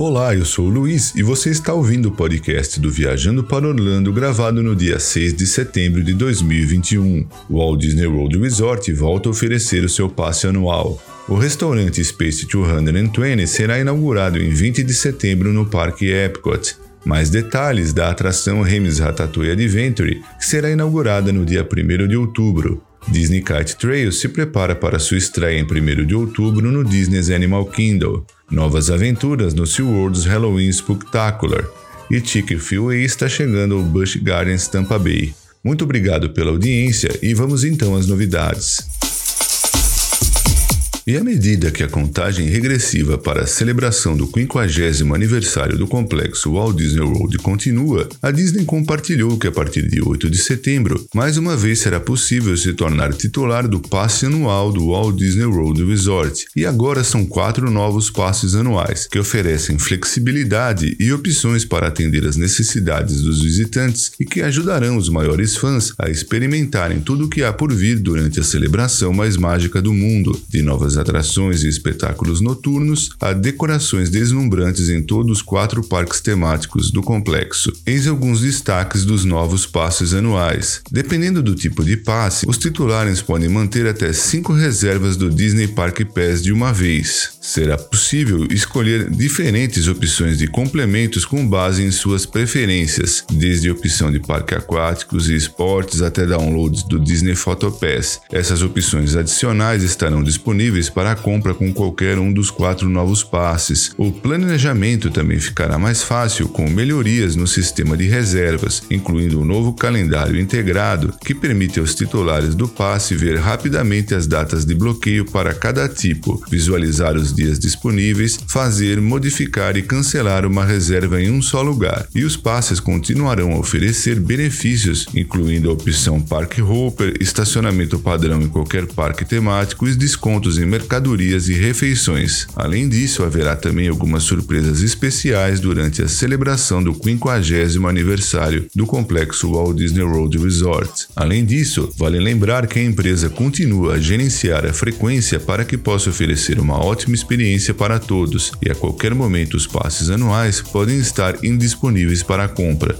Olá, eu sou o Luiz e você está ouvindo o podcast do Viajando para Orlando gravado no dia 6 de setembro de 2021. O Walt Disney World Resort volta a oferecer o seu passe anual. O restaurante Space 220 será inaugurado em 20 de setembro no Parque Epcot. Mais detalhes da atração Remis Ratatouille Adventure, que será inaugurada no dia 1 de outubro. Disney Kite Trail se prepara para sua estreia em 1 de outubro no Disney's Animal Kingdom. Novas aventuras no SeaWorld's Halloween Spectacular. E Chick fil está chegando ao Busch Gardens Tampa Bay. Muito obrigado pela audiência e vamos então às novidades. E à medida que a contagem regressiva para a celebração do 50 aniversário do complexo Walt Disney World continua, a Disney compartilhou que a partir de 8 de setembro, mais uma vez será possível se tornar titular do passe anual do Walt Disney World Resort. E agora são quatro novos passes anuais, que oferecem flexibilidade e opções para atender às necessidades dos visitantes e que ajudarão os maiores fãs a experimentarem tudo o que há por vir durante a celebração mais mágica do mundo, de novas atrações e espetáculos noturnos a decorações deslumbrantes em todos os quatro parques temáticos do complexo. Eis alguns destaques dos novos passes anuais. Dependendo do tipo de passe, os titulares podem manter até cinco reservas do Disney Park Pass de uma vez. Será possível escolher diferentes opções de complementos com base em suas preferências, desde opção de parque aquáticos e esportes até downloads do Disney Photo Pass. Essas opções adicionais estarão disponíveis para a compra com qualquer um dos quatro novos passes. O planejamento também ficará mais fácil com melhorias no sistema de reservas, incluindo um novo calendário integrado que permite aos titulares do passe ver rapidamente as datas de bloqueio para cada tipo, visualizar os dias disponíveis, fazer, modificar e cancelar uma reserva em um só lugar. E os passes continuarão a oferecer benefícios, incluindo a opção Park Hopper, estacionamento padrão em qualquer parque temático e descontos em mercadorias e refeições. Além disso, haverá também algumas surpresas especiais durante a celebração do 50 aniversário do complexo Walt Disney World Resort. Além disso, vale lembrar que a empresa continua a gerenciar a frequência para que possa oferecer uma ótima experiência para todos, e a qualquer momento os passes anuais podem estar indisponíveis para compra.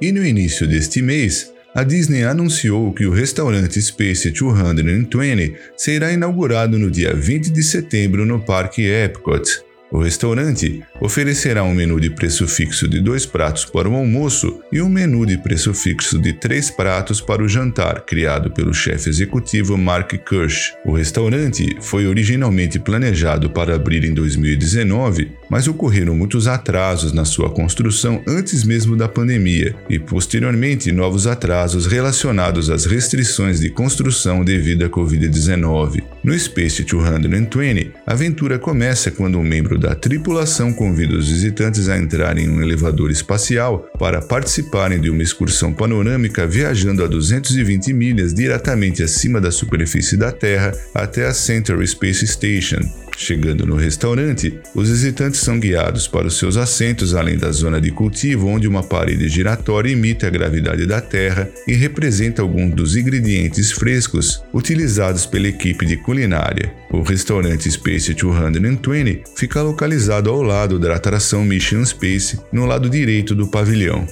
E no início deste mês, a Disney anunciou que o restaurante Space 220 será inaugurado no dia 20 de setembro no Parque Epcot. O restaurante oferecerá um menu de preço fixo de dois pratos para o almoço e um menu de preço fixo de três pratos para o jantar, criado pelo chefe executivo Mark Kirsch. O restaurante foi originalmente planejado para abrir em 2019, mas ocorreram muitos atrasos na sua construção antes mesmo da pandemia e, posteriormente, novos atrasos relacionados às restrições de construção devido à Covid-19. No Space 220, a aventura começa quando um membro da tripulação convida os visitantes a entrarem em um elevador espacial para participarem de uma excursão panorâmica viajando a 220 milhas diretamente acima da superfície da Terra até a Center Space Station. Chegando no restaurante, os visitantes são guiados para os seus assentos além da zona de cultivo, onde uma parede giratória imita a gravidade da Terra e representa alguns dos ingredientes frescos utilizados pela equipe de culinária. O restaurante Space 220 fica localizado ao lado da atração Mission Space, no lado direito do pavilhão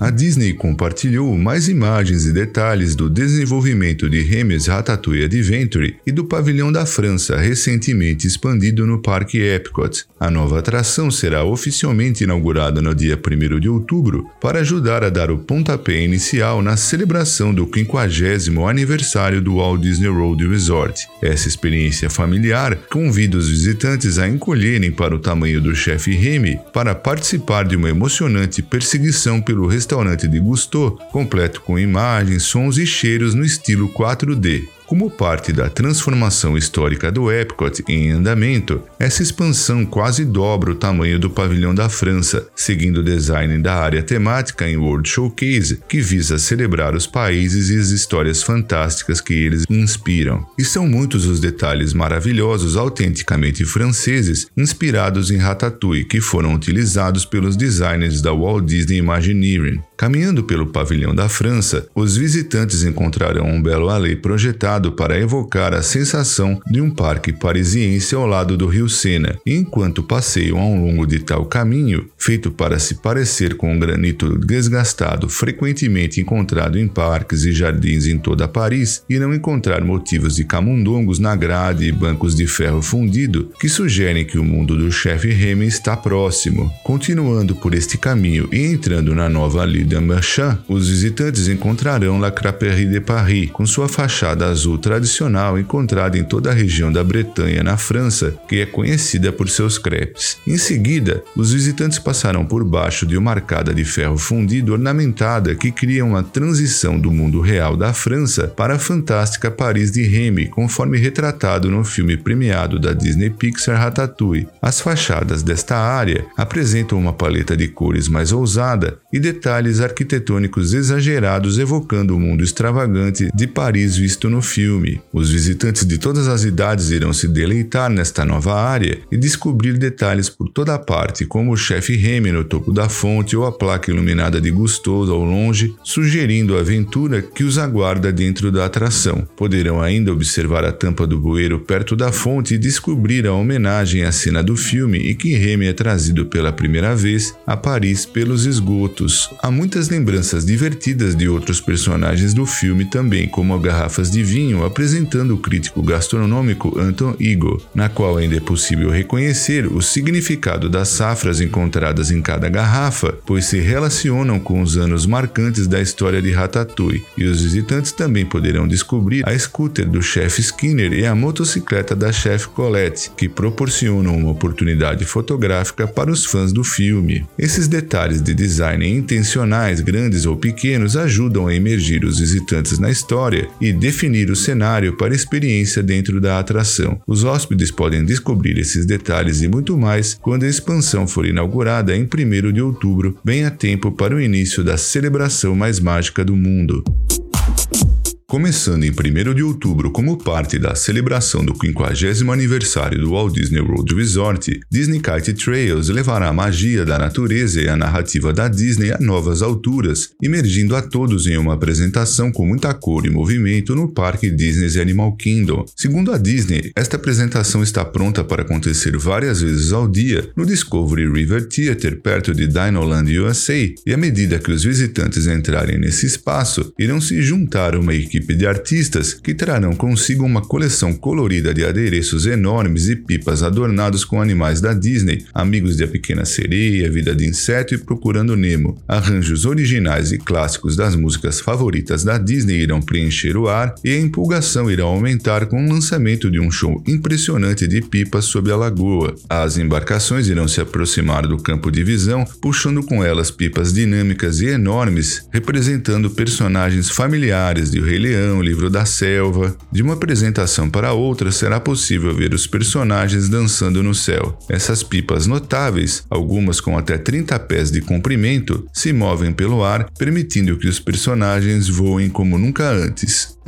a Disney compartilhou mais imagens e detalhes do desenvolvimento de Hermes Ratatouille Adventure e do Pavilhão da França, recentemente expandido no Parque Epcot. A nova atração será oficialmente inaugurada no dia 1 de outubro para ajudar a dar o pontapé inicial na celebração do 50 aniversário do Walt Disney World Resort. Essa experiência familiar convida os visitantes a encolherem para o tamanho do chefe Remy para participar de uma emocionante perseguição pelo restaurante restaurante de Gusteau, completo com imagens, sons e cheiros no estilo 4D. Como parte da transformação histórica do Epcot em andamento, essa expansão quase dobra o tamanho do pavilhão da França, seguindo o design da área temática em World Showcase, que visa celebrar os países e as histórias fantásticas que eles inspiram. E são muitos os detalhes maravilhosos autenticamente franceses, inspirados em Ratatouille, que foram utilizados pelos designers da Walt Disney Imagineering. Caminhando pelo pavilhão da França, os visitantes encontrarão um belo alê projetado para evocar a sensação de um parque parisiense ao lado do rio Sena. E enquanto passeiam ao longo de tal caminho, feito para se parecer com o granito desgastado frequentemente encontrado em parques e jardins em toda Paris, irão encontrar motivos de camundongos na grade e bancos de ferro fundido que sugerem que o mundo do chefe Remy está próximo. Continuando por este caminho e entrando na nova Rue de Marchand, os visitantes encontrarão La Craperie de Paris, com sua fachada azul tradicional encontrada em toda a região da Bretanha, na França, que é conhecida por seus crepes. Em seguida, os visitantes passarão por baixo de uma arcada de ferro fundido ornamentada que cria uma transição do mundo real da França para a fantástica Paris de Remy, conforme retratado no filme premiado da Disney Pixar Ratatouille. As fachadas desta área apresentam uma paleta de cores mais ousada e detalhes arquitetônicos exagerados evocando o mundo extravagante de Paris visto no filme. Os visitantes de todas as idades irão se deleitar nesta nova área e descobrir detalhes por toda parte, como o chefe Remy no topo da fonte ou a placa iluminada de Gustoso ao longe, sugerindo a aventura que os aguarda dentro da atração. Poderão ainda observar a tampa do bueiro perto da fonte e descobrir a homenagem à cena do filme e que Remy é trazido pela primeira vez a Paris pelos esgotos. Há muitas lembranças divertidas de outros personagens do filme também, como garrafas de vinho apresentando o crítico gastronômico Anton Igo, na qual ainda é possível reconhecer o significado das safras encontradas em cada garrafa, pois se relacionam com os anos marcantes da história de Ratatouille, e os visitantes também poderão descobrir a scooter do chefe Skinner e a motocicleta da chefe Colette, que proporcionam uma oportunidade fotográfica para os fãs do filme. Esses detalhes de design intencionais, grandes ou pequenos, ajudam a emergir os visitantes na história e definir o cenário para experiência dentro da atração. Os hóspedes podem descobrir esses detalhes e muito mais quando a expansão for inaugurada em 1 de outubro, bem a tempo para o início da celebração mais mágica do mundo. Começando em 1 de outubro como parte da celebração do 50 aniversário do Walt Disney World Resort, Disney Kite Trails levará a magia da natureza e a narrativa da Disney a novas alturas, imergindo a todos em uma apresentação com muita cor e movimento no parque Disney's Animal Kingdom. Segundo a Disney, esta apresentação está pronta para acontecer várias vezes ao dia no Discovery River Theater, perto de Dinoland USA, e à medida que os visitantes entrarem nesse espaço, irão se juntar a uma equipe equipe de artistas que trarão consigo uma coleção colorida de adereços enormes e pipas adornados com animais da Disney, amigos de A Pequena Sereia, Vida de Inseto e Procurando Nemo. Arranjos originais e clássicos das músicas favoritas da Disney irão preencher o ar e a empolgação irá aumentar com o lançamento de um show impressionante de pipas sob a lagoa. As embarcações irão se aproximar do campo de visão, puxando com elas pipas dinâmicas e enormes, representando personagens familiares de O Rei Leão, Livro da Selva. De uma apresentação para outra, será possível ver os personagens dançando no céu. Essas pipas notáveis, algumas com até 30 pés de comprimento, se movem pelo ar, permitindo que os personagens voem como nunca antes.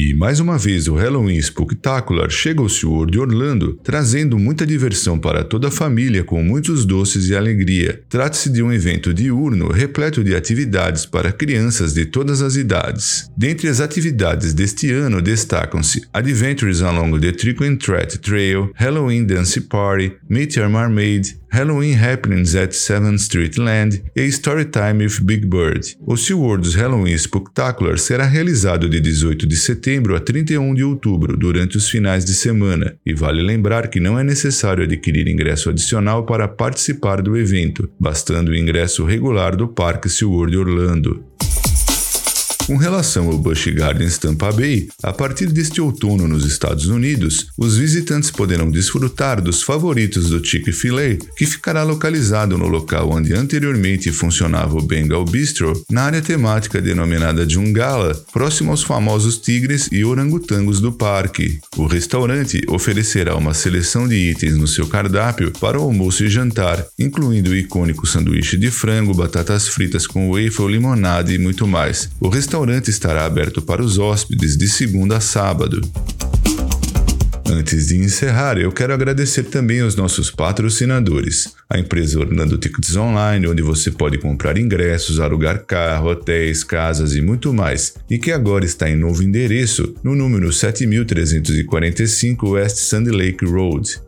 E mais uma vez o Halloween Spooktacular chega ao SeaWorld Orlando, trazendo muita diversão para toda a família com muitos doces e alegria. Trata-se de um evento diurno repleto de atividades para crianças de todas as idades. Dentre as atividades deste ano destacam-se Adventures Along the Trick and Treat Trail, Halloween Dance Party, Meet Your Mermaid, Halloween Happenings at 7th Street Land e Storytime with Big Bird. O SeaWorld's Halloween Spooktacular será realizado de 18 de setembro a 31 de outubro, durante os finais de semana, e vale lembrar que não é necessário adquirir ingresso adicional para participar do evento, bastando o ingresso regular do Parque SeaWorld Orlando. Com relação ao Busch Gardens Tampa Bay, a partir deste outono nos Estados Unidos, os visitantes poderão desfrutar dos favoritos do Chick-fil-A, que ficará localizado no local onde anteriormente funcionava o Bengal Bistro, na área temática denominada Jungala, próximo aos famosos tigres e orangotangos do parque. O restaurante oferecerá uma seleção de itens no seu cardápio para o almoço e jantar, incluindo o icônico sanduíche de frango, batatas fritas com waffle, limonada e muito mais. O restaurante estará aberto para os hóspedes de segunda a sábado. Antes de encerrar, eu quero agradecer também aos nossos patrocinadores, a empresa Orlando Tickets Online, onde você pode comprar ingressos, alugar carro, hotéis, casas e muito mais, e que agora está em novo endereço, no número 7345 West Sandy Lake Road.